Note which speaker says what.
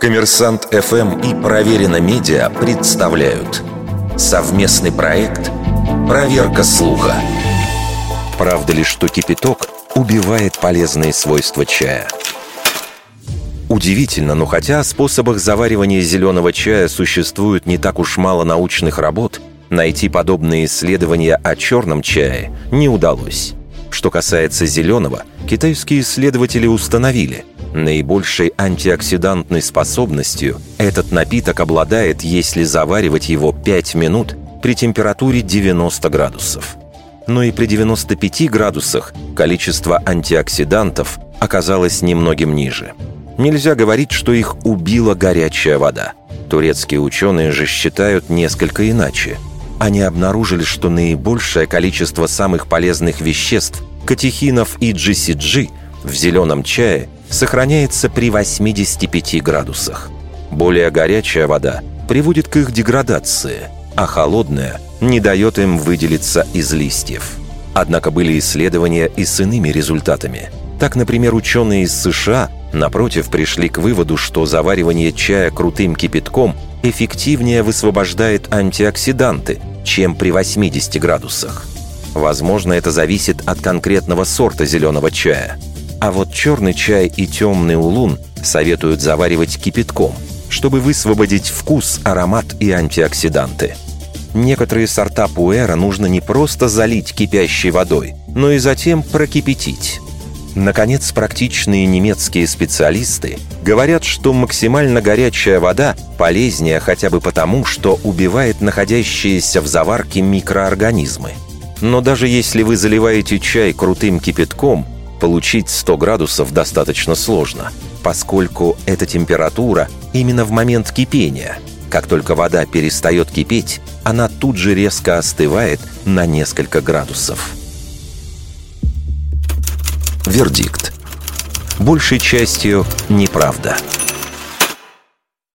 Speaker 1: Коммерсант ФМ и Проверено Медиа представляют совместный проект «Проверка слуха». Правда ли, что кипяток убивает полезные свойства чая? Удивительно, но хотя о способах заваривания зеленого чая существует не так уж мало научных работ, найти подобные исследования о черном чае не удалось. Что касается зеленого, китайские исследователи установили – Наибольшей антиоксидантной способностью этот напиток обладает, если заваривать его 5 минут при температуре 90 градусов. Но и при 95 градусах количество антиоксидантов оказалось немногим ниже. Нельзя говорить, что их убила горячая вода. Турецкие ученые же считают несколько иначе. Они обнаружили, что наибольшее количество самых полезных веществ – катехинов и GCG – в зеленом чае сохраняется при 85 градусах. Более горячая вода приводит к их деградации, а холодная не дает им выделиться из листьев. Однако были исследования и с иными результатами. Так, например, ученые из США, напротив, пришли к выводу, что заваривание чая крутым кипятком эффективнее высвобождает антиоксиданты, чем при 80 градусах. Возможно, это зависит от конкретного сорта зеленого чая – а вот черный чай и темный улун советуют заваривать кипятком, чтобы высвободить вкус, аромат и антиоксиданты. Некоторые сорта пуэра нужно не просто залить кипящей водой, но и затем прокипятить. Наконец, практичные немецкие специалисты говорят, что максимально горячая вода полезнее хотя бы потому, что убивает находящиеся в заварке микроорганизмы. Но даже если вы заливаете чай крутым кипятком, Получить 100 градусов достаточно сложно, поскольку эта температура именно в момент кипения. Как только вода перестает кипеть, она тут же резко остывает на несколько градусов. Вердикт. Большей частью неправда. Неправда.